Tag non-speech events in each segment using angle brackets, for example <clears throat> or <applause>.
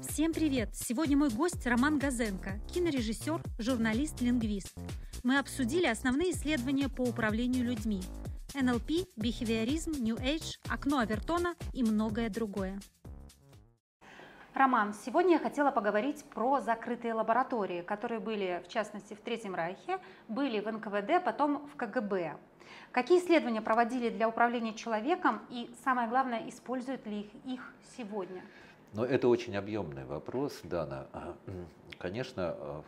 Всем привет! Сегодня мой гость Роман Газенко, кинорежиссер, журналист, лингвист. Мы обсудили основные исследования по управлению людьми. НЛП, бихевиоризм, New Age, окно Авертона и многое другое. Роман, сегодня я хотела поговорить про закрытые лаборатории, которые были, в частности, в Третьем Райхе, были в НКВД, потом в КГБ. Какие исследования проводили для управления человеком и, самое главное, используют ли их, их сегодня? Но это очень объемный вопрос, Дана. <clears throat> Конечно, э,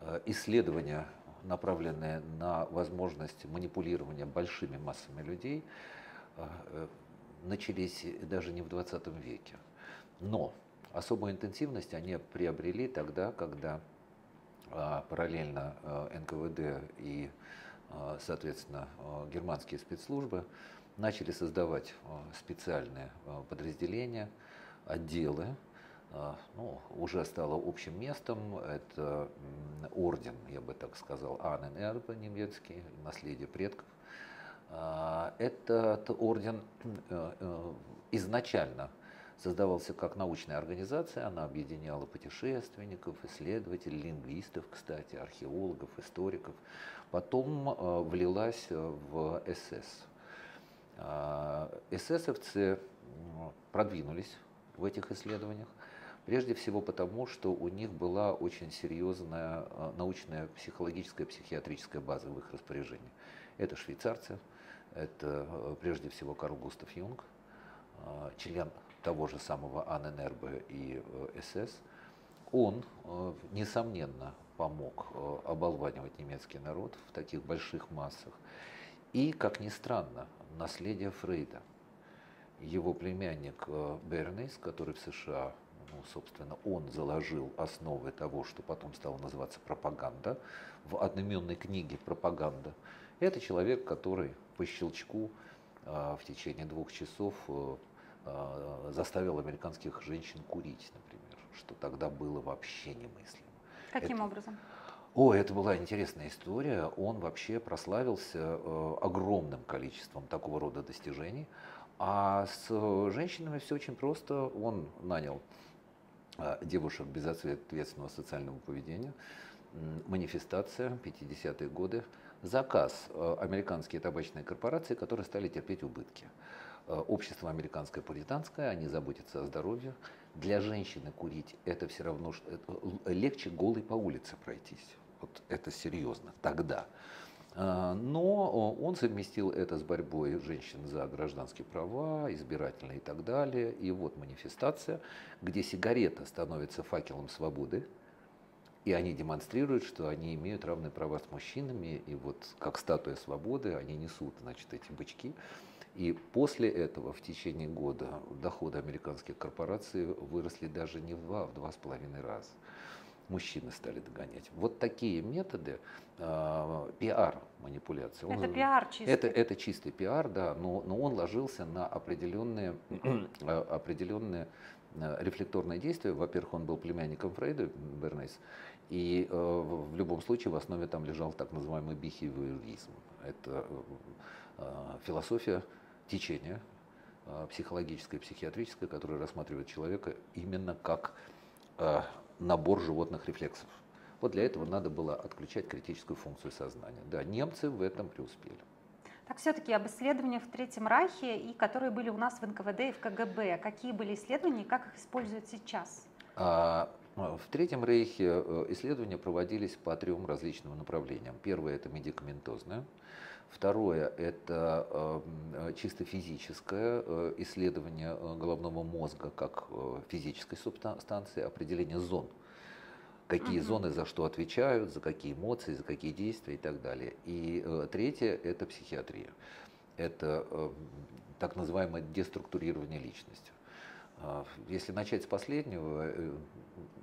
э, исследования, направленные на возможность манипулирования большими массами людей, э, начались даже не в 20 веке. Но особую интенсивность они приобрели тогда, когда параллельно НКВД и, соответственно, германские спецслужбы начали создавать специальные подразделения, отделы, а, ну, уже стало общим местом. Это орден, я бы так сказал, Анненербе немецкий, наследие предков. А, этот орден э, э, изначально создавался как научная организация, она объединяла путешественников, исследователей, лингвистов, кстати, археологов, историков. Потом э, влилась в СС. А, эсэсовцы продвинулись в этих исследованиях. Прежде всего потому, что у них была очень серьезная э, научная психологическая психиатрическая база в их распоряжении. Это швейцарцы, это э, прежде всего Карл Густав Юнг, э, член того же самого АННРБ и СС. Он, несомненно, помог оболванивать немецкий народ в таких больших массах. И, как ни странно, наследие Фрейда – его племянник э, Бернейс, который в США, ну, собственно, он заложил основы того, что потом стало называться пропаганда, в одноименной книге «Пропаганда». Это человек, который по щелчку э, в течение двух часов э, заставил американских женщин курить, например, что тогда было вообще немыслимо. Каким это... образом? О, это была интересная история. Он вообще прославился огромным количеством такого рода достижений. А с женщинами все очень просто. Он нанял э, девушек безответственного социального поведения, манифестация, 50-е годы, заказ э, американские табачные корпорации, которые стали терпеть убытки. Э, общество американское пуританское, они заботятся о здоровье. Для женщины курить это все равно, что легче голой по улице пройтись. Вот это серьезно тогда. А, но он совместил это с борьбой женщин за гражданские права, избирательные и так далее. И вот манифестация, где сигарета становится факелом свободы, и они демонстрируют, что они имеют равные права с мужчинами, и вот как статуя свободы они несут, значит, эти бычки. И после этого в течение года доходы американских корпораций выросли даже не в два, а в два с половиной раза мужчины стали догонять. Вот такие методы э, пиар манипуляции. Это он, пиар чистый. Это, это чистый пиар, да, но, но он ложился на определенные, <clears throat> определенные э, рефлекторные действия. Во-первых, он был племянником Фрейда, Бернейс, и э, в любом случае в основе там лежал так называемый бихевиоризм. Это э, философия течения, э, психологическое, психиатрическое, которое рассматривает человека именно как набор животных рефлексов. Вот для этого надо было отключать критическую функцию сознания. Да, немцы в этом преуспели. Так все-таки об исследованиях в Третьем Райхе и которые были у нас в НКВД и в КГБ. Какие были исследования и как их используют сейчас? А, в Третьем Рейхе э, исследования проводились по трем различным направлениям. Первое – это медикаментозное. Второе – это э, чисто физическое э, исследование головного мозга как физической субстанции, определение зон. Какие угу. зоны за что отвечают, за какие эмоции, за какие действия и так далее. И третье – это психиатрия. Это так называемое деструктурирование личности. Если начать с последнего, э,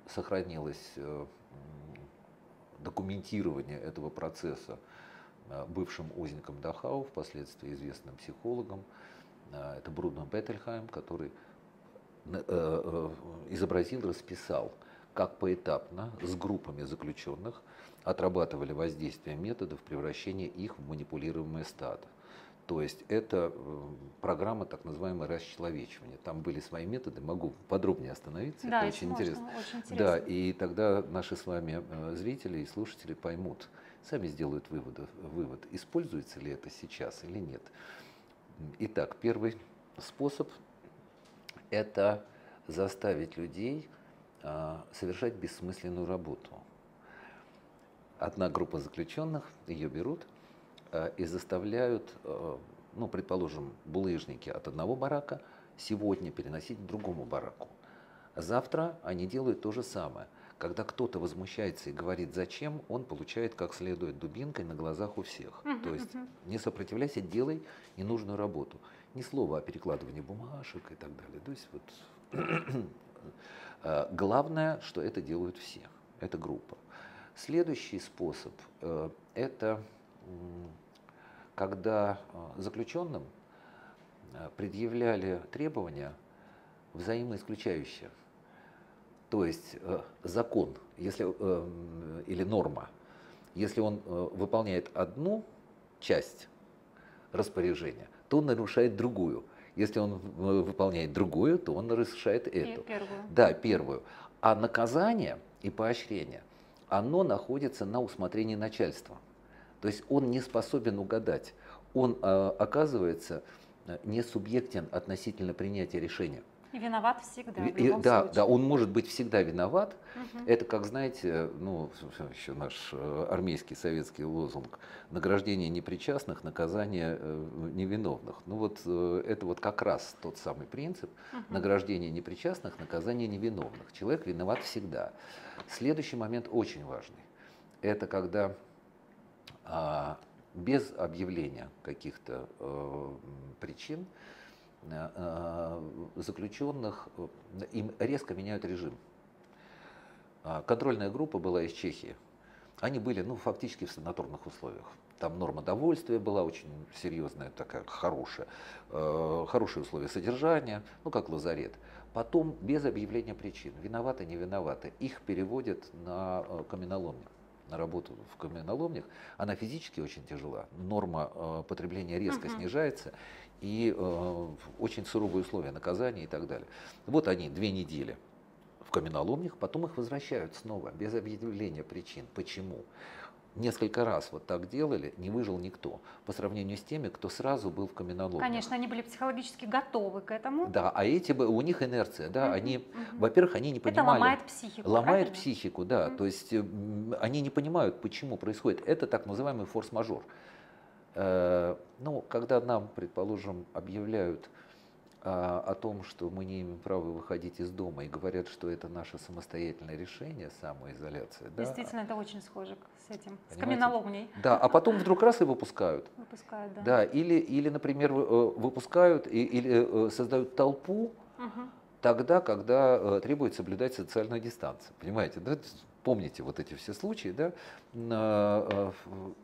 сохранилось э, документирование этого процесса э, бывшим узником Дахау, впоследствии известным психологом. Это Бруно Беттельхайм, который изобразил, расписал, как поэтапно с группами заключенных отрабатывали воздействие методов превращения их в манипулируемое стадо. То есть это э, программа так называемое расчеловечивание. Там были свои методы, могу подробнее остановиться, Да, это очень можно, интересно. очень интересно. Да, и тогда наши с вами э, зрители и слушатели поймут, сами сделают выводы, вывод, используется ли это сейчас или нет. Итак, первый способ – это заставить людей а, совершать бессмысленную работу. Одна группа заключенных, ее берут а, и заставляют, а, ну, предположим, булыжники от одного барака сегодня переносить к другому бараку. Завтра они делают то же самое. Когда кто-то возмущается и говорит «зачем?», он получает как следует дубинкой на глазах у всех. Мгм, То есть мгм. не сопротивляйся, делай ненужную работу. Ни слова о перекладывании бумажек и так далее. То есть вот <clears throat> э, главное, что это делают все. Это группа. Следующий способ э, это когда э, заключенным предъявляли требования взаимоисключающие. То есть э, закон, если, э, или норма, если он э, выполняет одну часть распоряжения, то он нарушает другую. Если он выполняет другую, то он нарушает И эту. первую. Да, первую. А наказание и поощрение, оно находится на усмотрении начальства. То есть он не способен угадать. Он оказывается не субъектен относительно принятия решения. И виноват всегда, в любом да, случае. да, он может быть всегда виноват. Мгм. Это, как знаете, ну, еще наш э, армейский советский лозунг «Награждение непричастных, наказание э, невиновных». Ну вот э, это вот как раз тот самый принцип Мгм. награждение непричастных, наказание невиновных. Человек виноват всегда. Следующий момент очень важный. Это когда а, без объявления каких-то э, причин заключенных э, им резко меняют режим. А, Контрольная группа была из Чехии. Они были, ну, фактически в санаторных условиях. Там норма довольствия была очень серьезная, такая хорошая, э, хорошие условия содержания, ну, как лазарет. Потом, без объявления причин, виноваты, не виноваты, их переводят на э, каменоломню, на работу в каменоломнях. Она физически очень тяжела, норма э, потребления резко Мгм. снижается, и э, очень суровые условия наказания и так далее. Вот они, две недели в каменоломнях, потом их возвращают снова, без объявления причин. Почему? Несколько раз вот так делали, не выжил никто, по сравнению с теми, кто сразу был в каменоломнях. Конечно, они были психологически готовы к этому. Да, а эти, у них инерция, да, Мгм, они, мгм. во-первых, они не Это понимали. ломает психику. Ломает правильно? психику, да. Мгм. То есть они не понимают, почему происходит. Это так называемый форс-мажор. Э, Ну, когда нам, предположим, объявляют а, о том, что мы не имеем права выходить из дома и говорят, что это наше самостоятельное решение, самоизоляция, да, Действительно, это очень схоже с этим, с Понимаете? каменоломней. да, а потом вдруг раз и выпускают. Выпускают, да. Да, или, или например, э, выпускают и- или э, создают толпу Мгм. тогда, когда э, требует соблюдать социальную дистанцию. Понимаете, да? Помните вот эти все случаи, да? Э, в-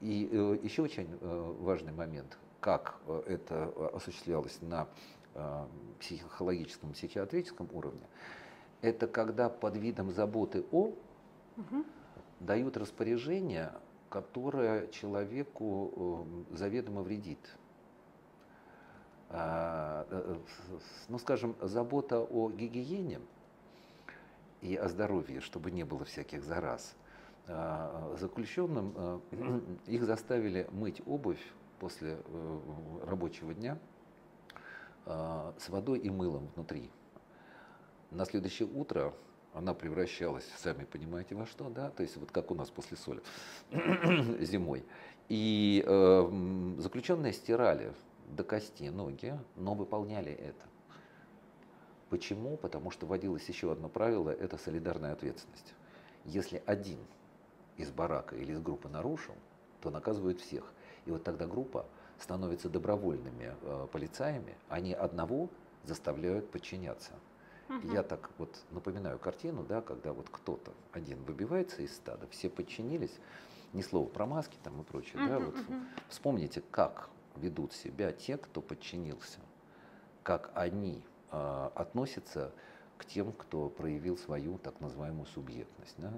И, э, еще очень э, важный момент, как э, это э, осуществлялось на психологическом, психиатрическом уровне, это когда под видом заботы о Мгм. дают распоряжение, которое человеку заведомо вредит. А, Ну, скажем, забота о гигиене и о здоровье, чтобы не было всяких зараз. А, Заключенным э, <clears throat> их заставили мыть обувь после э, рабочего дня а, с водой и мылом внутри. На следующее утро она превращалась, сами понимаете, во что, да, то есть вот как у нас после соли <clears throat> зимой. И э, заключенные стирали до кости ноги, но выполняли это. Почему? Потому что вводилось еще одно правило – это солидарная ответственность. Если один из барака или из группы нарушил, то наказывают всех. И вот тогда группа становится добровольными э, полицаями, они одного заставляют подчиняться. Мгм. Я так вот напоминаю картину, да, когда вот кто-то один выбивается из стада, все подчинились, ни слова про маски там и прочее, да, Мгм, вот вспомните, как ведут себя те, кто подчинился, как они а, относятся к тем, кто проявил свою так называемую субъектность, да,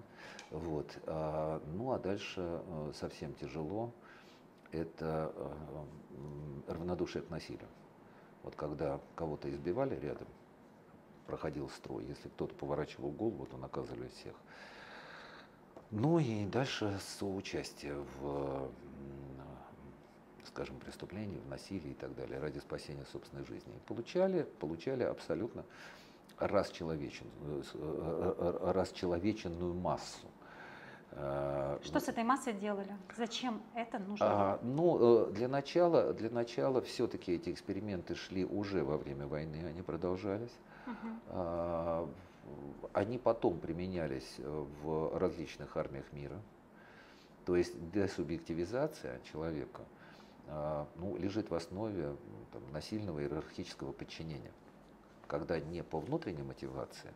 вот, а, ну а дальше э, совсем тяжело, это э, равнодушие к насилию. Вот когда кого-то избивали рядом, проходил строй, если кто-то поворачивал голову, то наказывали всех. Ну и дальше соучастие в, скажем, преступлении, в насилии и так далее ради спасения собственной жизни. Получали, получали абсолютно расчеловечен, э, э, расчеловеченную массу. Э, Что с этой массой делали? Зачем это нужно? А, ну, для начала, для начала все-таки эти эксперименты шли уже во время войны, они продолжались. Угу. А, они потом применялись в различных армиях мира. То есть десубъективизация человека ну, лежит в основе там, насильного иерархического подчинения когда не по внутренней мотивации,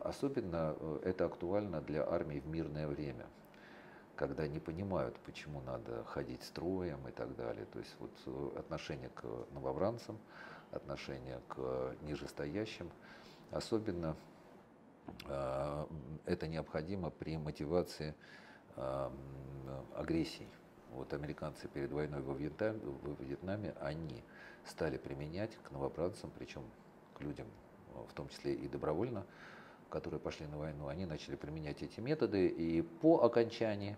особенно э, это актуально для армии в мирное время, когда не понимают, почему надо ходить строем и так далее. То есть вот э, отношение к новобранцам, отношение к нижестоящим, особенно э, это необходимо при мотивации агрессии. Вот американцы перед войной во Вьетнаме, они стали применять к новобранцам, причем к людям, в том числе и добровольно, которые пошли на войну, они начали применять эти методы, и по окончании,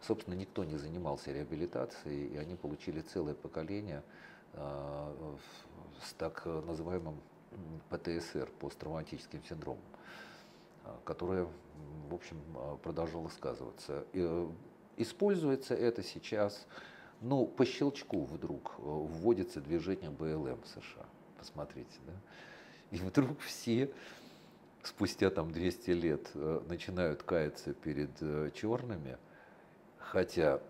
собственно, никто не занимался реабилитацией, и они получили целое поколение э, с так называемым ПТСР, посттравматическим синдромом, которое, в общем, продолжало сказываться. И, э, используется это сейчас ну, по щелчку вдруг э, вводится движение БЛМ в США. Посмотрите, да? И вдруг все спустя там 200 лет э, начинают каяться перед э, черными, хотя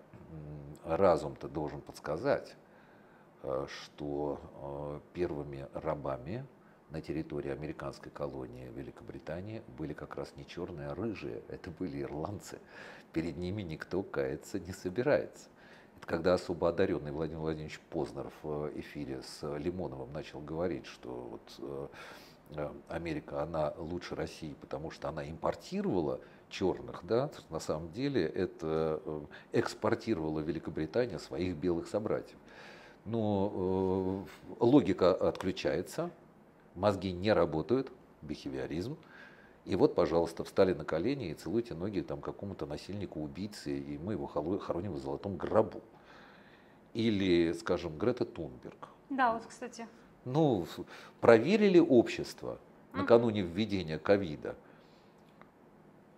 разум-то должен подсказать, что первыми рабами на территории американской колонии Великобритании были как раз не черные, а рыжие. Это были ирландцы. Перед ними никто каяться не собирается. Это когда особо одаренный Владимир Владимирович Познеров в эфире с Лимоновым начал говорить, что вот э, Америка, она лучше России, потому что она импортировала черных, да, на самом деле это э, экспортировала Великобритания своих белых собратьев. Но э, логика отключается, мозги не работают, бихевиоризм, и вот, пожалуйста, встали на колени и целуйте ноги там какому-то насильнику, убийце, и мы его хороним в золотом гробу. Или, скажем, Грета Тунберг. Да, вот, кстати. Ну, проверили общество накануне введения ковида.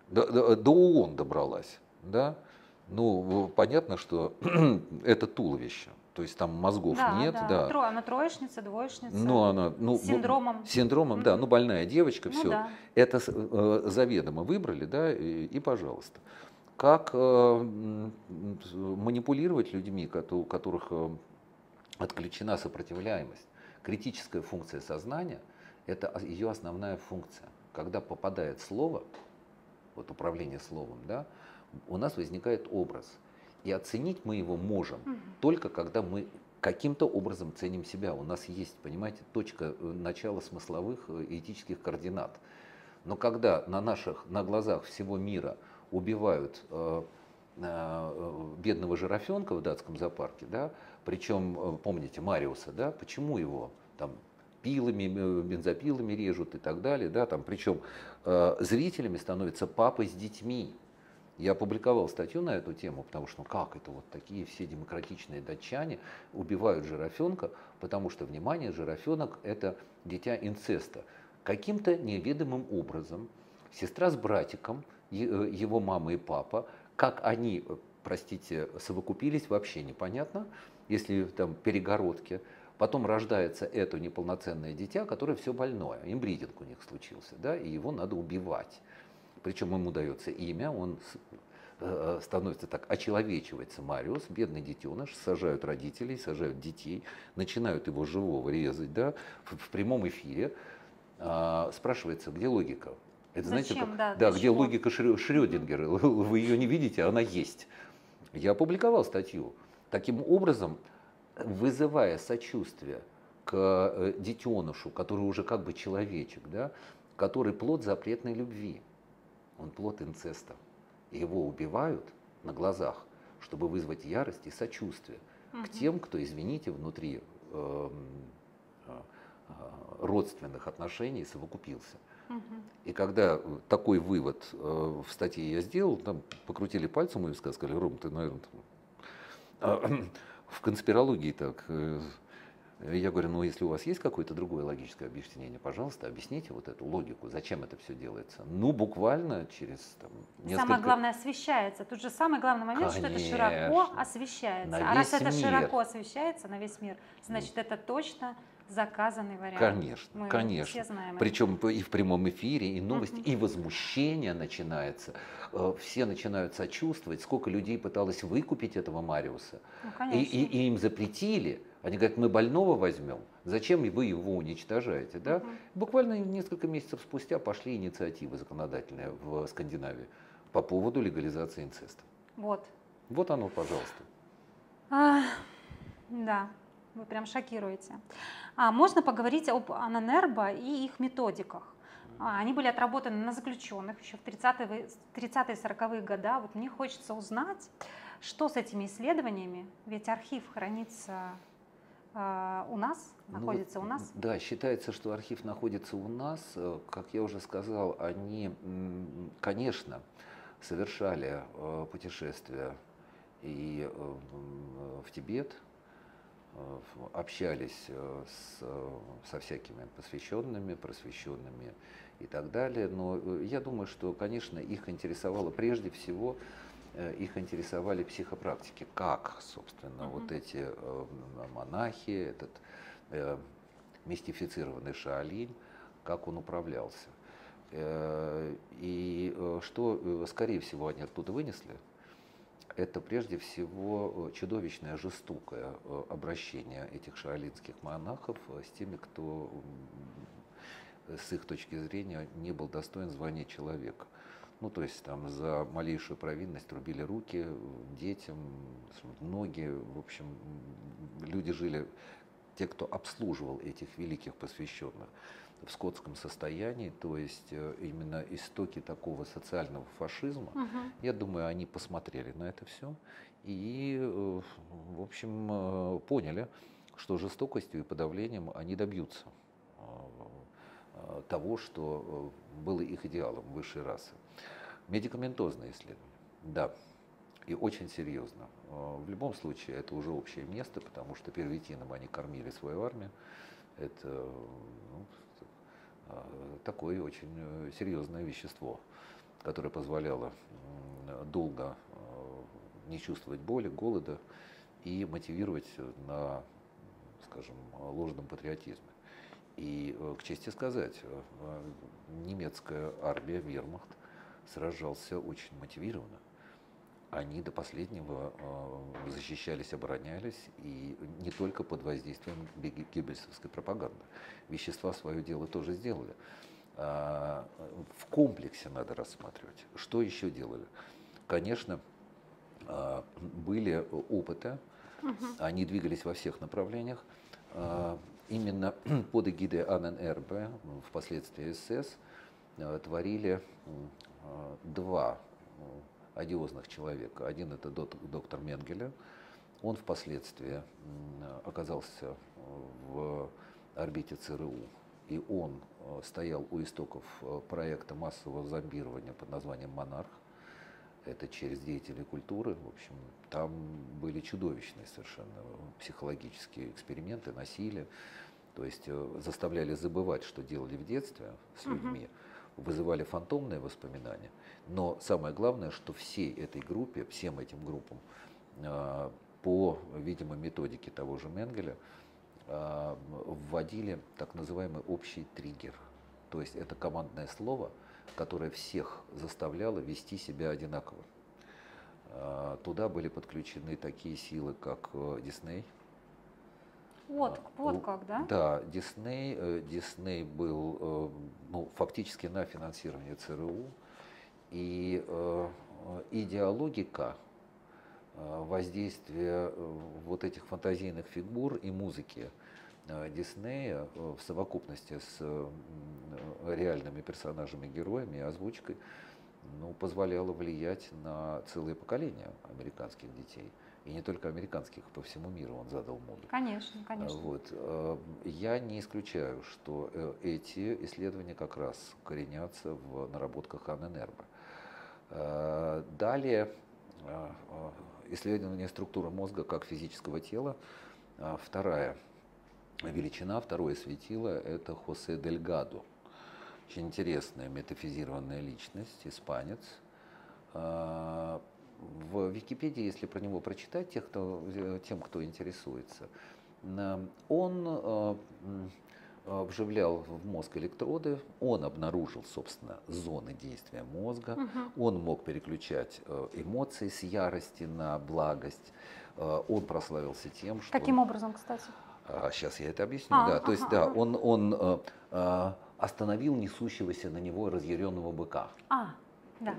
До, до, до ООН добралась, да? Ну, понятно, что <clears throat> это туловище. То есть там мозгов да, нет, да. да. Тро, она троечница, двоечница. Ну, она, ну, с синдромом. Синдромом, mm-hmm. да, ну больная девочка, ну, все. Да. Это э, заведомо выбрали, да, и, и пожалуйста. Как э, манипулировать людьми, у которых э, отключена сопротивляемость? Критическая функция сознания – это ее основная функция. Когда попадает слово, вот управление словом, да, у нас возникает образ – и оценить мы его можем угу. только когда мы каким-то образом ценим себя. У нас есть, понимаете, точка э, начала смысловых и э, этических координат. Но когда на наших, на глазах всего мира убивают э, э, бедного жирафенка в датском зоопарке, да, причем, э, помните, Мариуса, да, почему его там пилами, бензопилами режут и так далее, да, там, причем э, зрителями становятся папы с детьми, я опубликовал статью на эту тему, потому что ну как это вот такие все демократичные датчане убивают жирафенка, потому что, внимание, жирафенок это дитя инцеста. Каким-то неведомым образом сестра с братиком, э, его мама и папа, как они, простите, совокупились, вообще непонятно, если там перегородки. Потом рождается это неполноценное дитя, которое все больное, имбридинг у них случился, да, и его надо убивать причем ему дается имя, он э, становится так, очеловечивается Мариус, бедный детеныш, сажают родителей, сажают детей, начинают его живого резать, да, в, в прямом эфире. А, спрашивается, где логика? Это Зачем? знаете, как, да, да где чего? логика Шрёдингера? Вы ее не видите, она есть. Я опубликовал статью. Таким образом, вызывая сочувствие к э, детенышу, который уже как бы человечек, да, который плод запретной любви он плод инцеста. И его убивают на глазах, чтобы вызвать ярость и сочувствие. угу. к тем, кто, извините, внутри э, э, родственных отношений совокупился. Угу. И когда такой вывод э, в статье я сделал, там покрутили пальцем и сказали, Ром, ты, наверное, <clears throat> в конспирологии так э, я говорю, ну если у вас есть какое-то другое логическое объяснение, пожалуйста, объясните вот эту логику, зачем это все делается. Ну, буквально через там, несколько... Самое главное освещается. Тут же самый главный момент, Конечно. что это широко освещается. На а раз это мир. широко освещается на весь мир, значит это точно заказанный вариант. Конечно, Мы конечно. Все знаем Причем это. и в прямом эфире, и новости, угу. и возмущение начинается. Э, все начинают сочувствовать, сколько людей пыталось выкупить этого Мариуса. Ну, и, и, и им запретили. Они говорят, мы больного возьмем, зачем вы его уничтожаете? Да? Угу. Буквально несколько месяцев спустя пошли инициативы законодательные в Скандинавии по поводу легализации инцеста. Вот. Вот оно, пожалуйста. А, да, вы прям шокируете. А, можно поговорить об Ананербо и их методиках. А, они были отработаны на заключенных еще в 30-е 40-е годы. Вот мне хочется узнать, что с этими исследованиями, ведь архив хранится э, у нас, ну находится у нас. Да, считается, что архив находится у нас. Э, как я уже сказал, они, конечно, совершали э, путешествия и э, в Тибет, общались с, со всякими посвященными, просвещенными и так далее. Но я думаю, что, конечно, их интересовало прежде всего, их интересовали психопрактики. Как, собственно, uh-huh. вот эти монахи, этот э, мистифицированный Шаолинь, как он управлялся. И что, скорее всего, они оттуда вынесли – это прежде всего э, чудовищное, жестокое э, обращение этих шаолинских монахов э, с теми, кто с их точки зрения не был достоин звания человека. Ну, то есть там за малейшую провинность рубили руки детям, ноги. В общем, люди жили, те, кто обслуживал этих великих посвященных, в скотском состоянии, то есть э, именно истоки такого социального фашизма, угу. я думаю, они посмотрели на это все и, э, в общем, э, поняли, что жестокостью и подавлением они добьются того, что было их идеалом высшей расы. Медикаментозное исследование, да, и очень серьезно. В любом случае, это уже общее место, потому что первитином они кормили свою армию. Это ну, а, такое очень э, серьезное вещество, которое позволяло долго не чувствовать боли, голода и мотивировать на, скажем, ложном патриотизме. И, э, к чести сказать, э, немецкая армия, вермахт, сражался очень мотивированно они до последнего э, защищались, оборонялись, и не только под воздействием геббельсовской пропаганды. Вещества свое дело тоже сделали. А, в комплексе надо рассматривать. Что еще делали? Конечно, а, были опыты, угу. они двигались во всех направлениях. А, именно под эгидой АННРБ, впоследствии СС, творили два одиозных человека. Один это доктор Менгеля. Он впоследствии оказался в орбите ЦРУ, и он э, стоял у истоков э, проекта массового зомбирования под названием «Монарх». Это через деятелей культуры. В общем, там были чудовищные совершенно психологические эксперименты, насилие. То есть э, заставляли забывать, что делали в детстве с людьми. Вызывали фантомные воспоминания. Но самое главное, что всей этой группе, всем этим группам, а, по, видимо, методике того же Менгеля, а, вводили так называемый общий триггер. То есть это командное слово, которое всех заставляло вести себя одинаково. А, туда были подключены такие силы, как э, Дисней, вот, вот как, да? Да, Дисней, э, Дисней был э, ну, фактически на финансировании ЦРУ. И э, идеологика воздействия вот этих фантазийных фигур и музыки Диснея в совокупности с реальными персонажами, героями и озвучкой ну, позволяло влиять на целые поколения американских детей. И не только американских, по всему миру он задал моду. Конечно, конечно. Вот. Я не исключаю, что эти исследования как раз коренятся в наработках Анненербо. Далее исследование структуры мозга как физического тела. Вторая величина, второе светило – это Хосе Дельгадо. Очень интересная метафизированная личность, испанец. А, в Википедии, если про него прочитать, тех, кто, э, тем, кто интересуется, он э, э, вживлял в мозг электроды, он обнаружил, собственно, зоны действия мозга, угу. он мог переключать эмоции с ярости на благость, он прославился тем, что... Каким образом, кстати? А, сейчас я это объясню. А, да, ага, то есть, да, он, он э, э, остановил несущегося на него разъяренного быка. А, да.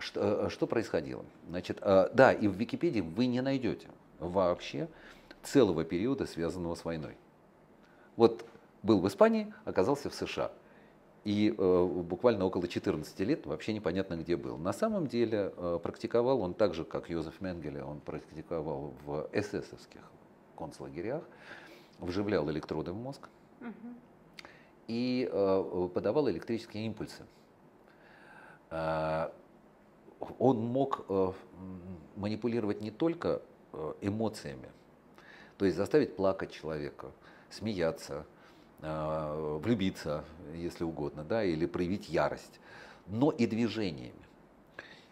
Что, э, что происходило? Значит, э, да, и в Википедии вы не найдете вообще целого периода, связанного с войной. Вот был в Испании, оказался в США. И э, буквально около 14 лет вообще непонятно где был. На самом деле э, практиковал он так же, как Йозеф Менгеле, он практиковал в эсэсовских концлагерях вживлял электроды в мозг угу. и э, подавал электрические импульсы. Э, он мог э, манипулировать не только э, эмоциями, то есть заставить плакать человека, смеяться, э, влюбиться, если угодно, да, или проявить ярость, но и движениями.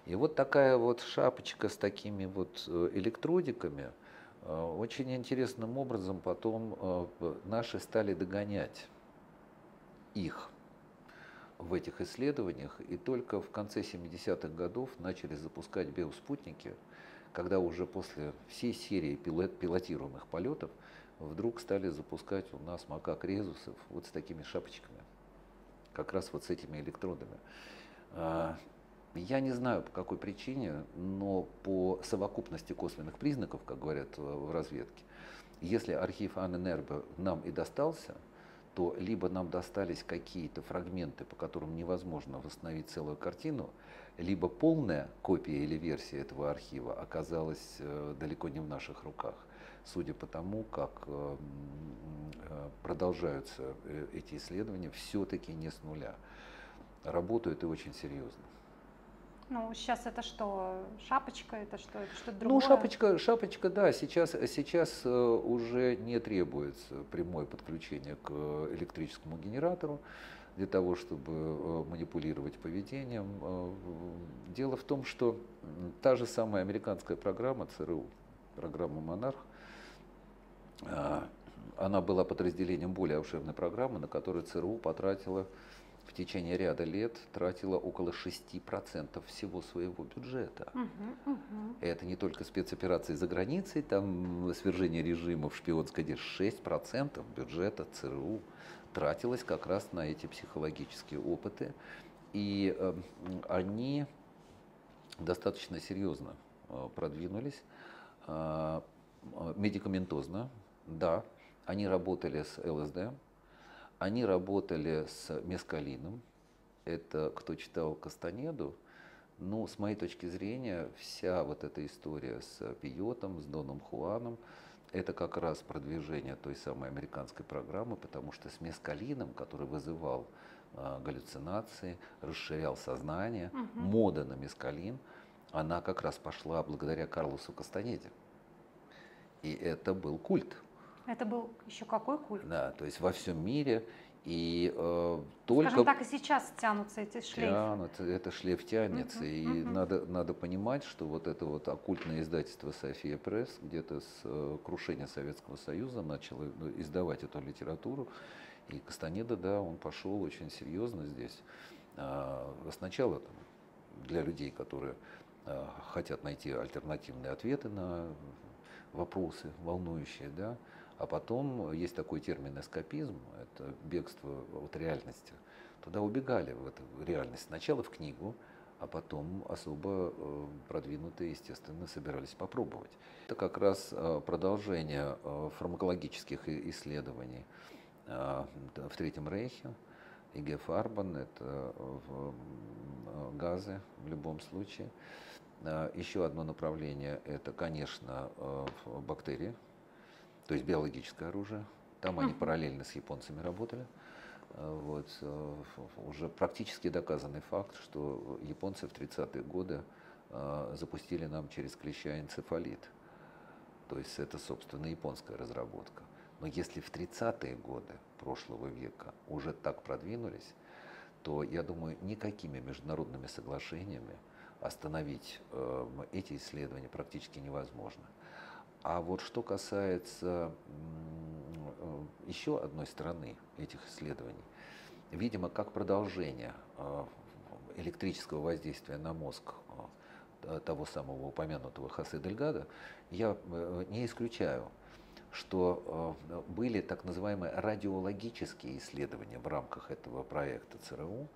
И вот такая вот шапочка с такими вот электродиками – очень интересным образом потом наши стали догонять их в этих исследованиях, и только в конце 70-х годов начали запускать биоспутники, когда уже после всей серии пилотируемых полетов вдруг стали запускать у нас макак резусов вот с такими шапочками, как раз вот с этими электродами. А, я не знаю по какой причине, но по совокупности косвенных признаков, как говорят в разведке, если архив Анненербе нам и достался, то либо нам достались какие-то фрагменты, по которым невозможно восстановить целую картину, либо полная копия или версия этого архива оказалась э, далеко не в наших руках, судя по тому, как э, э, продолжаются эти исследования все-таки не с нуля. Работают и очень серьезно. Ну, сейчас это что, шапочка, это что, это что-то ну, другое? Ну, шапочка, шапочка, да, сейчас, сейчас э, уже не требуется прямое подключение к электрическому генератору для того, чтобы э, манипулировать поведением. Э, дело в том, что та же самая американская программа ЦРУ, программа «Монарх», она была подразделением более обширной программы, на которую ЦРУ потратила в течение ряда лет тратила около 6% всего своего бюджета. Угу, угу. Это не только спецоперации за границей, там свержение режима в шпионской державе, 6% бюджета ЦРУ тратилось как раз на эти психологические опыты. И э, они достаточно серьезно э, продвинулись, э, медикаментозно, да, они работали с ЛСД, они работали с мескалином. Это кто читал Кастанеду, ну, с моей точки зрения, вся вот эта история с Пиотом, с Доном Хуаном, это как раз продвижение той самой американской программы, потому что с мескалином, который вызывал э, галлюцинации, расширял сознание, угу. мода на мескалин, она как раз пошла благодаря Карлосу Кастанеде. И это был культ. Это был еще какой культ? Да, то есть во всем мире. И э, только... Скажем так, и сейчас тянутся эти шлейфы. Тянут, это шлейф тянется. Uh-huh, и uh-huh. Надо, надо понимать, что вот это вот оккультное издательство «София Пресс» где-то с э, крушения Советского Союза начало ну, издавать эту литературу. И Кастанеда, да, он пошел очень серьезно здесь. А, сначала там, для людей, которые а, хотят найти альтернативные ответы на вопросы волнующие, да, а потом есть такой термин эскапизм, это бегство от реальности. Туда убегали в эту реальность. Сначала в книгу, а потом особо э, продвинутые, естественно, собирались попробовать. Это как раз э, продолжение э, фармакологических исследований в Третьем Рейхе. ИГ Фарбан – это газы в любом случае. Еще одно направление – это, конечно, бактерии, то есть биологическое оружие. Там они параллельно с японцами работали. Вот. Уже практически доказанный факт, что японцы в 30-е годы запустили нам через клеща энцефалит. То есть это, собственно, японская разработка. Но если в 30-е годы прошлого века уже так продвинулись, то, я думаю, никакими международными соглашениями остановить э, эти исследования практически невозможно. А вот что касается э, еще одной стороны этих исследований, видимо, как продолжение э, электрического воздействия на мозг э, того самого упомянутого Хосе Дельгада, я не исключаю что были так называемые радиологические исследования в рамках этого проекта ЦРУ.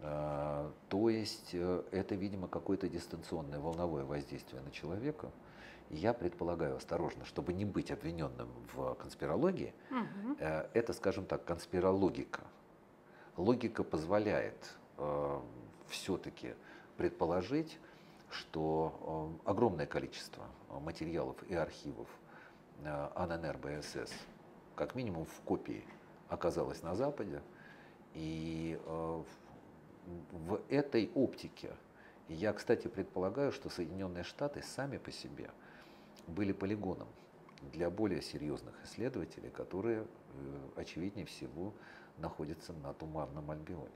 То есть это, видимо, какое-то дистанционное волновое воздействие на человека. Я предполагаю осторожно, чтобы не быть обвиненным в конспирологии, угу. это, скажем так, конспирологика. Логика позволяет все-таки предположить, что огромное количество материалов и архивов Э, АННР-БСС, как минимум в копии, оказалась на Западе. И э, в этой оптике я, кстати, предполагаю, что Соединенные Штаты сами по себе были полигоном для более серьезных исследователей, которые, э, очевиднее всего, находятся на Туманном Альбионе.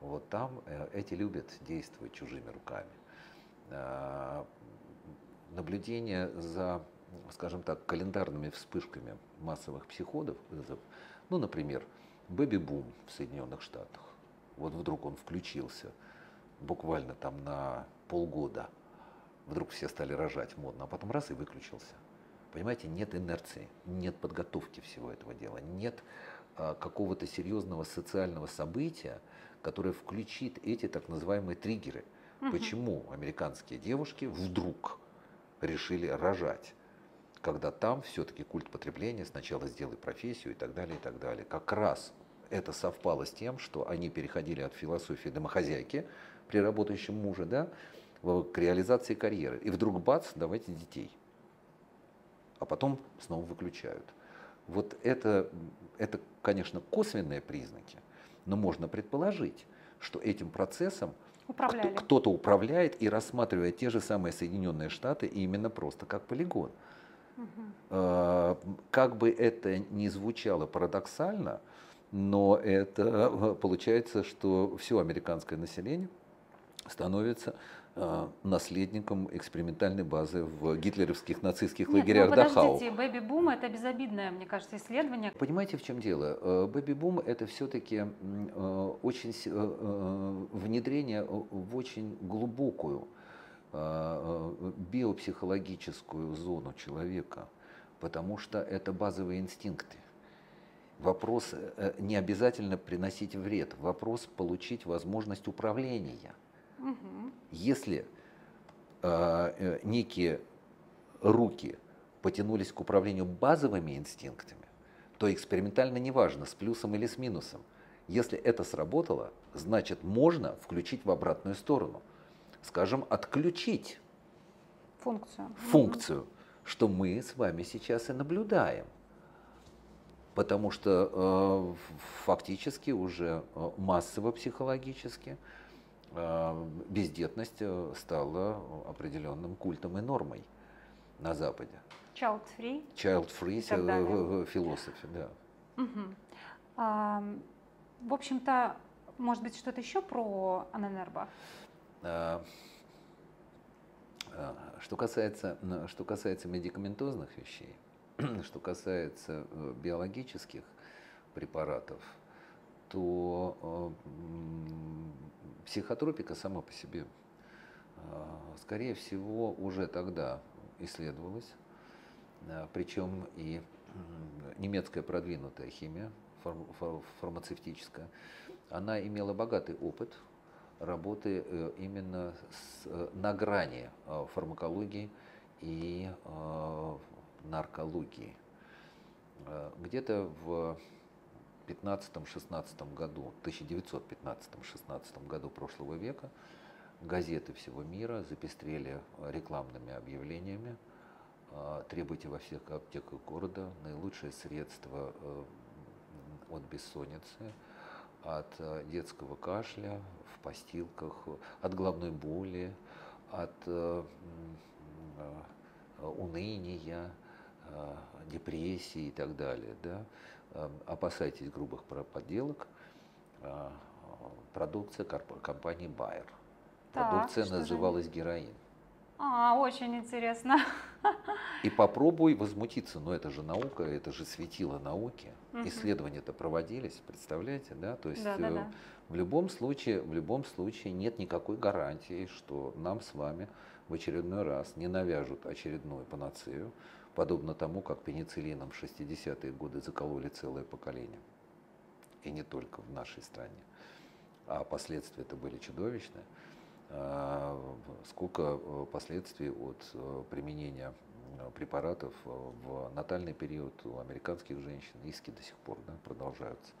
Вот там эти любят действовать чужими руками. Наблюдение за скажем так, календарными вспышками массовых психодов, ну, например, бэби-бум в Соединенных Штатах. Вот вдруг он включился буквально там на полгода. Вдруг все стали рожать модно, а потом раз и выключился. Понимаете, нет инерции, нет подготовки всего этого дела, нет а, какого-то серьезного социального события, которое включит эти так называемые триггеры. Угу. Почему американские девушки вдруг решили рожать? когда там все-таки культ потребления, сначала сделай профессию и так далее, и так далее. Как раз это совпало с тем, что они переходили от философии домохозяйки при работающем муже, да, к реализации карьеры. И вдруг бац, давайте детей. А потом снова выключают. Вот это, это, конечно, косвенные признаки, но можно предположить, что этим процессом кто-то управляет и рассматривает те же самые Соединенные Штаты именно просто как полигон. Угу. Как бы это ни звучало парадоксально, но это получается, что все американское население становится наследником экспериментальной базы в гитлеровских нацистских Нет, лагерях ну, Дахау. Бэби-бум это безобидное, мне кажется, исследование. Понимаете, в чем дело? Э, бэби-бум это все-таки э, очень внедрение в очень глубокую Э, э, биопсихологическую зону человека, потому что это базовые инстинкты. Вопрос э, не обязательно приносить вред, вопрос получить возможность управления. Угу. Если э, некие руки потянулись к управлению базовыми инстинктами, то экспериментально неважно, с плюсом или с минусом. Если это сработало, значит можно включить в обратную сторону – скажем, отключить функцию, функцию что мы с вами сейчас и наблюдаем. Потому что э, фактически уже э, массово психологически бездетность э, стала определенным культом и нормой на Западе. Child free. Child free в, в философии, да. Угу. А, в общем-то, может быть, что-то еще про Аненербо? А, что касается, что касается медикаментозных вещей, <clears throat> что касается э, биологических препаратов, то э, психотропика сама по себе, а, скорее всего, уже тогда исследовалась, причем и немецкая продвинутая химия, фармацевтическая, она имела богатый опыт работы э, именно с, э, на грани э, фармакологии и наркологии. Где-то в 15-16 году, 1915-16 году прошлого века газеты всего мира запестрели рекламными объявлениями. А, требуйте во всех аптеках города наилучшее средство э, от бессонницы, от э, детского кашля в постилках, от головной боли, от э, уныния, депрессии и так далее. Да? Опасайтесь грубых подделок. Продукция компании Bayer. Продукция так, называлась героин. А, очень интересно. <laughs> И попробуй возмутиться, но это же наука, это же светило науки. Угу. Исследования-то проводились, представляете, да? То есть да, да, э, да. в любом случае, в любом случае нет никакой гарантии, что нам с вами в очередной раз не навяжут очередную панацею, подобно тому, как пенициллином в 60-е годы закололи целое поколение. И не только в нашей стране. А последствия это были чудовищные. А, сколько э, последствий от э, применения э, препаратов в натальный период у американских женщин, иски до сих пор да, продолжаются.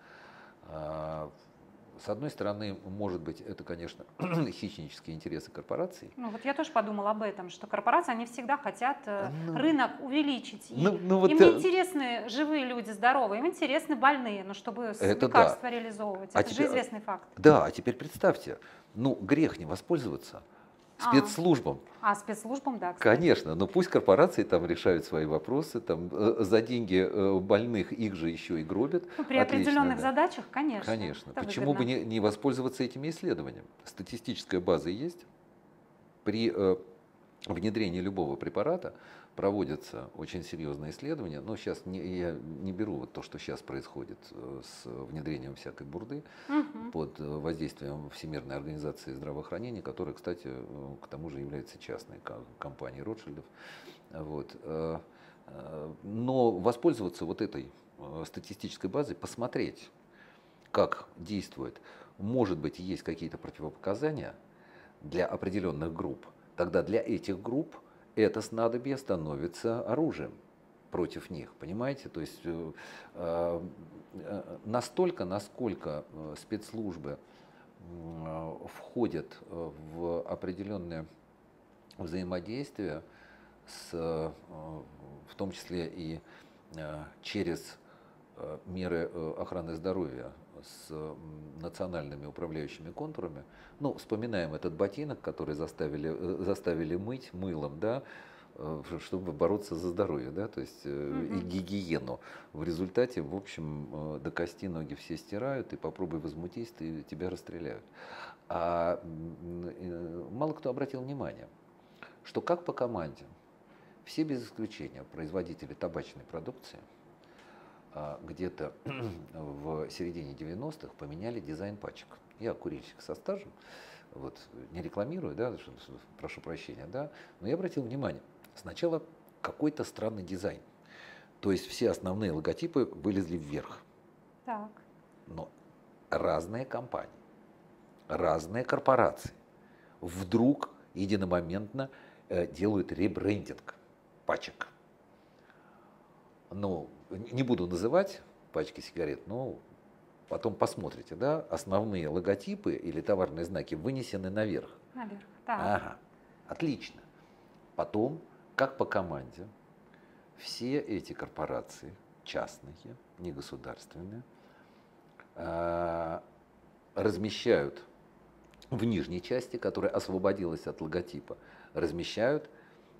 А, с одной стороны, может быть, это, конечно, <clears throat> хищнические интересы корпораций. Ну вот я тоже подумала об этом, что корпорации, они всегда хотят ну, рынок увеличить. И ну, ну, вот им не интересны живые люди, здоровые, им интересны больные, но чтобы это лекарства да. реализовывать. А это теперь, же известный факт. Да, а теперь представьте, ну грех не воспользоваться – а. Спецслужбам. А, а спецслужбам, да. Кстати. Конечно, но пусть корпорации там решают свои вопросы, там э, за деньги э, больных их же еще и гробят. Ну, при Отлично, определенных да. задачах, конечно. Конечно. Почему выгодно. бы не, не воспользоваться этими исследованиями? Статистическая база есть. При э, внедрении любого препарата проводятся очень серьезные исследования, но сейчас не, я не беру вот то, что сейчас происходит э, с внедрением всякой бурды угу. под э, воздействием Всемирной организации здравоохранения, которая, кстати, э, к тому же является частной компанией Ротшильдов. Вот. Но воспользоваться вот этой статистической базой, посмотреть, как действует. Может быть, есть какие-то противопоказания для определенных групп. Тогда для этих групп это снадобье становится оружием против них, понимаете? То есть э, э, настолько, насколько э, спецслужбы входят в определенное взаимодействие с, в том числе и через меры охраны здоровья с национальными управляющими контурами. Ну, вспоминаем этот ботинок, который заставили, э, заставили мыть мылом, да, э, чтобы бороться за здоровье, да, то есть угу. и гигиену. В результате, в общем, до кости ноги все стирают, и попробуй возмутись, ты, тебя расстреляют. А мало кто обратил внимание, что как по команде, все без исключения производители табачной продукции – где-то <clears throat> в середине 90-х поменяли дизайн пачек. Я курильщик со стажем, вот, не рекламирую, да, прошу прощения, да, но я обратил внимание, сначала какой-то странный дизайн. То есть все основные логотипы вылезли вверх. Так. Но разные компании, разные корпорации вдруг единомоментно э, делают ребрендинг пачек. Ну, не буду называть пачки сигарет, но потом посмотрите, да, основные логотипы или товарные знаки вынесены наверх. Наверх, так. Ага, отлично. Потом, как по команде, все эти корпорации, частные, не государственные, а, размещают в нижней части, которая освободилась от логотипа, размещают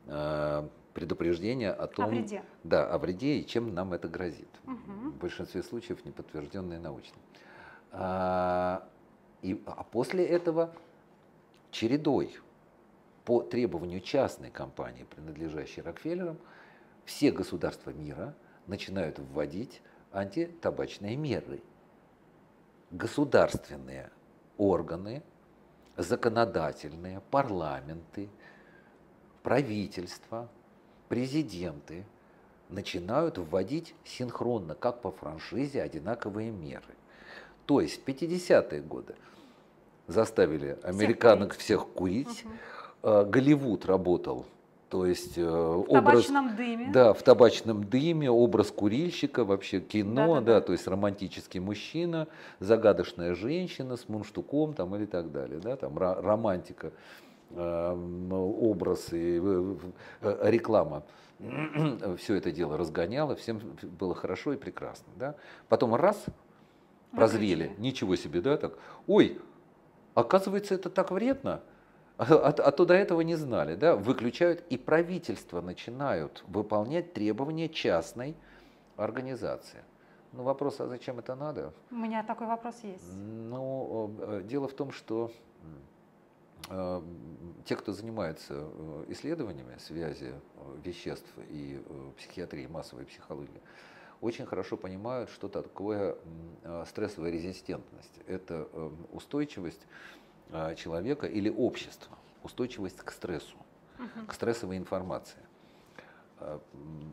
а, предупреждение о том, о вреде. Да, о вреде и чем нам это грозит. Угу. В большинстве случаев не подтвержденные научно. А, и, а после этого чередой по требованию частной компании, принадлежащей Рокфеллерам, все государства мира начинают вводить антитабачные меры. Государственные органы, законодательные, парламенты, правительства президенты начинают вводить синхронно, как по франшизе, одинаковые меры. То есть в 50-е годы заставили американок всех курить, угу. Голливуд работал То есть э, В образ, табачном дыме. да, в табачном дыме, образ курильщика, вообще кино, Да-да-да. да, то есть романтический мужчина, загадочная женщина с мунштуком там или так далее, да, там ро- романтика, образ и э, э, реклама. <clears throat> Все это дело разгоняло, всем было хорошо и прекрасно, да. Потом раз, прозрели, ничего себе, да, так, ой, оказывается, это так вредно, а, а- а то до этого не знали, да, выключают, и правительства начинают выполнять требования частной организации. Ну, вопрос, а зачем это надо? У меня такой вопрос есть. Ну, э, дело в том, что э, те, кто занимается э, исследованиями связи э, веществ и э, психиатрии, массовой психологии, очень хорошо понимают, что такое э, стрессовая резистентность. Это э, устойчивость э, человека или общества, устойчивость к стрессу, Мгм. к стрессовой информации. Э,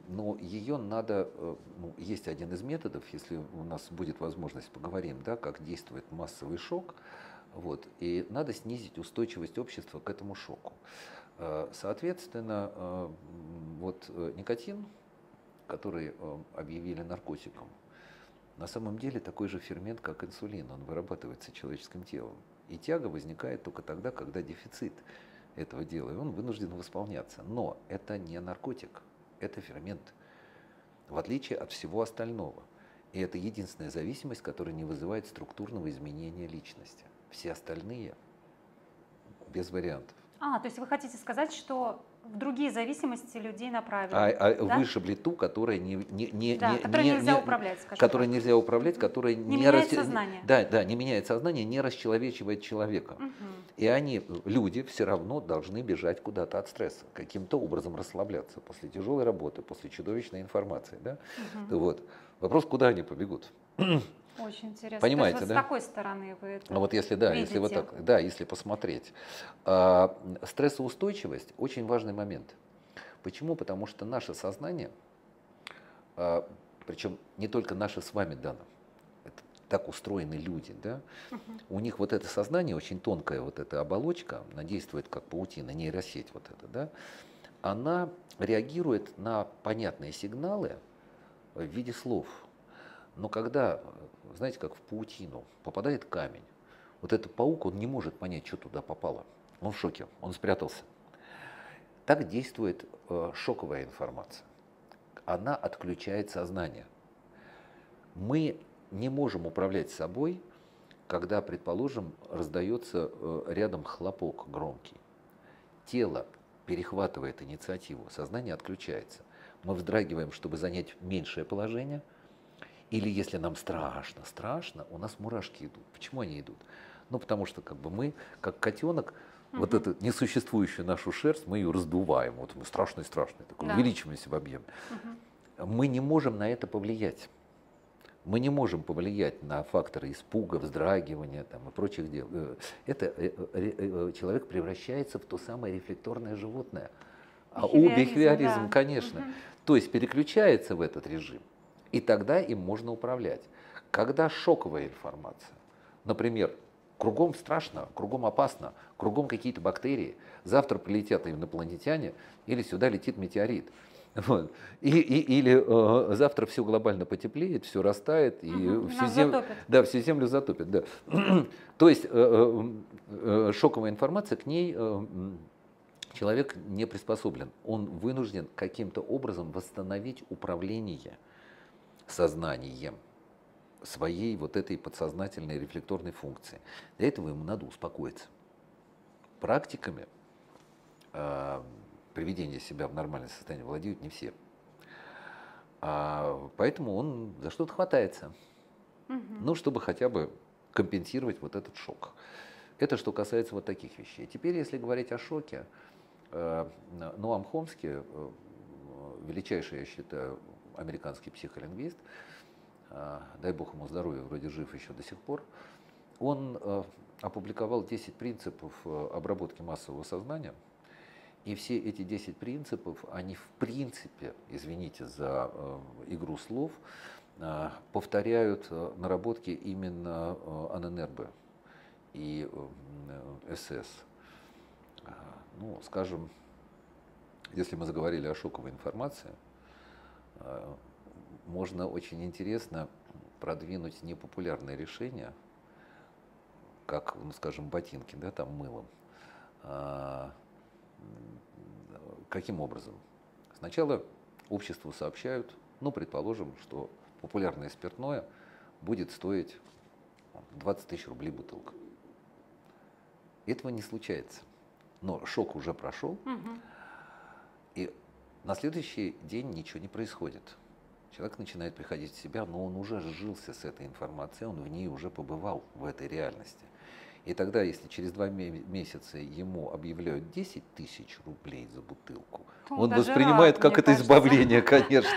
Но ее надо, э, ну, есть один из методов, если у нас будет возможность, поговорим, да, как действует массовый шок, вот, и надо снизить устойчивость общества к этому шоку. Э, Соответственно, э, вот э, никотин, который объявили наркотиком, на самом деле такой же фермент, как инсулин, он вырабатывается человеческим телом. И тяга возникает только тогда, когда дефицит этого дела, и он вынужден восполняться. Но это не наркотик, это фермент, в отличие от всего остального. И это единственная зависимость, которая не вызывает структурного изменения личности. Все остальные без вариантов. А, то есть вы хотите сказать, что в другие зависимости людей направили? А, а да? вышибли ту, которая не, не, не, Да, не- которой не- нельзя не- управлять, скажем которой так. нельзя управлять, которая Не не, меняет расте- сознание. Да, да, не меняет сознание, не расчеловечивает человека. Мгм. И они, люди, все равно должны бежать куда-то от стресса, каким-то образом расслабляться после тяжелой работы, после чудовищной информации. Да? Мгм. Вот. Вопрос, куда они побегут? Очень интересно. Понимаете, То есть вот да? с такой стороны вы это Ну вот если да, если вот видите? так, да, если посмотреть, А, стрессоустойчивость очень важный момент. Почему? Потому что наше сознание, а, причем не только наше с вами, Дана, это так устроены люди, да, Мгм. у них вот это сознание, очень тонкая вот эта оболочка, она действует как паутина, нейросеть вот эта, да, она реагирует на понятные сигналы в виде слов. Но когда, э, знаете, как в паутину попадает камень, вот этот паук, он не может понять, что туда попало. Он в шоке, он спрятался. Так действует э, шоковая информация. Она отключает сознание. Мы не можем управлять собой, когда, предположим, раздается э, рядом хлопок громкий. Тело перехватывает инициативу, сознание отключается. Мы вздрагиваем, чтобы занять меньшее положение. Или если нам страшно, страшно, у нас мурашки идут. Почему они идут? Ну, потому что как бы мы, как котенок, вот Мгм. эту несуществующую нашу шерсть, мы ее раздуваем. Вот мы страшный, страшный, такой, Да. увеличиваемся в объеме. Мгм. Мы не можем на это повлиять. Мы не можем повлиять на факторы испуга, вздрагивания там, и прочих дел. Э, Это э, э, человек превращается в то самое рефлекторное животное. А у Бихевиоризм, да. конечно. Мгм. То есть переключается в этот режим, и тогда им можно управлять. Когда шоковая информация, например, кругом страшно, кругом опасно, кругом какие-то бактерии, завтра прилетят инопланетяне или сюда летит метеорит. Вот. И, и- или э, завтра все глобально потеплеет, все растает, и Мгм. всю, зем- затопит. да, всю землю затопит. Да. <clears throat> То есть э, э, э, шоковая информация, к ней э, человек не приспособлен. Он вынужден каким-то образом восстановить управление сознанием своей вот этой подсознательной рефлекторной функции. Для этого ему надо успокоиться. Практиками э, приведения себя в нормальное состояние владеют не все. А, поэтому он за что-то хватается. Мгм. Ну, чтобы хотя бы компенсировать вот этот шок. Это что касается вот таких вещей. Теперь, если говорить о шоке, э, Ноам Хомски, э, величайший, я считаю, американский психолингвист, э, дай бог ему здоровья, вроде жив еще до сих пор, он э, опубликовал 10 принципов э, обработки массового сознания. И все эти 10 принципов, они в принципе, извините за э, игру слов, повторяют наработки именно АННРБ и СС. Ну, скажем, если мы заговорили о шоковой информации, можно очень интересно продвинуть непопулярные решения, как, ну, скажем, ботинки, да, там мылом. А, каким образом? Сначала обществу сообщают, ну, предположим, что популярное спиртное будет стоить 20 тысяч рублей бутылка. Этого не случается. Но шок уже прошел, Мгм. и на следующий день ничего не происходит. Человек начинает приходить в себя, но он уже сжился с этой информацией, он в ней уже побывал, в этой реальности. И тогда, если через два ме- месяца ему объявляют 10 тысяч рублей за бутылку, Ну, он воспринимает рад, как это кажется. избавление, <laughs> конечно.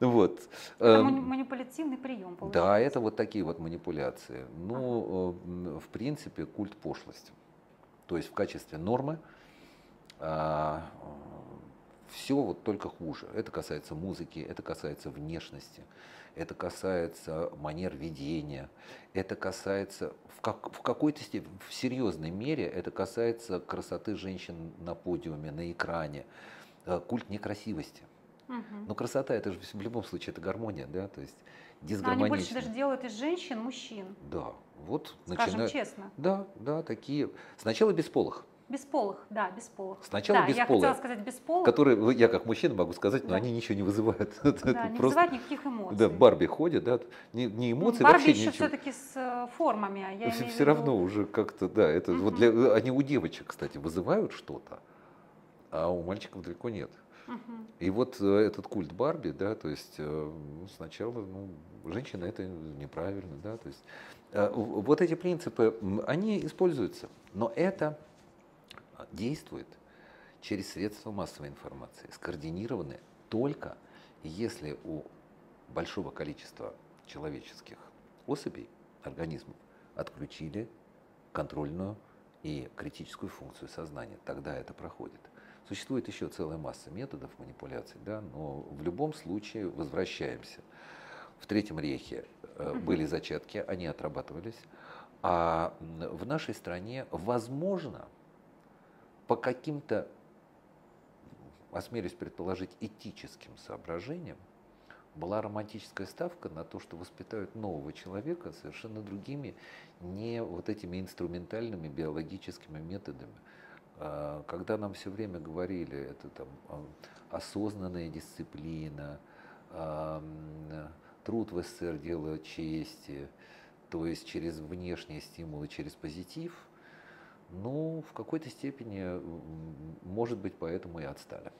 Вот. Это Эм, мани- манипулятивный прием Да, получается. это вот такие вот манипуляции. Ну, э, м, в принципе, культ пошлости. То есть в качестве нормы все вот только хуже. Это касается музыки, это касается внешности, это касается манер ведения, это касается в, как, в какой-то степени, в серьезной мере, это касается красоты женщин на подиуме, на экране, Э, культ некрасивости. Мгм. Но красота это же в любом случае это гармония, да, то есть Но они больше даже делают из женщин мужчин, Да, вот скажем начинают. честно. Да, да, такие. Сначала бесполых, Бесполых, да, бесполых. Сначала да, я бесполые, хотела сказать бесполых, которые, я как мужчина могу сказать, но Да. они ничего не вызывают. <laughs> да, не просто, вызывают никаких эмоций. да, Барби ходит, да, не, не Ну, эмоции, Барби вообще еще ничего. все-таки с э, формами, а я Все, все виду- равно уже как-то, да, это вот для, они у девочек, кстати, вызывают что-то, а у мальчиков далеко нет. Мгм. И вот э, этот культ Барби, да, то есть э, ну, сначала, ну, женщина это неправильно, да, то есть э, вот эти принципы, они используются, но это действует через средства массовой информации, скоординированы только если у большого количества человеческих особей, организмов отключили контрольную и критическую функцию сознания. Тогда это проходит. Существует еще целая масса методов манипуляций, да, но в любом случае возвращаемся. В Третьем рейхе э, были зачатки, они отрабатывались. А в нашей стране, возможно, по каким-то, осмелюсь предположить, этическим соображениям, была романтическая ставка на то, что воспитают нового человека совершенно другими, не вот этими инструментальными биологическими методами. А, Когда нам все время говорили, это там а, осознанная дисциплина, а, труд в СССР дело чести, то есть через внешние стимулы, через позитив, ну, в какой-то степени, может быть, поэтому и отстали.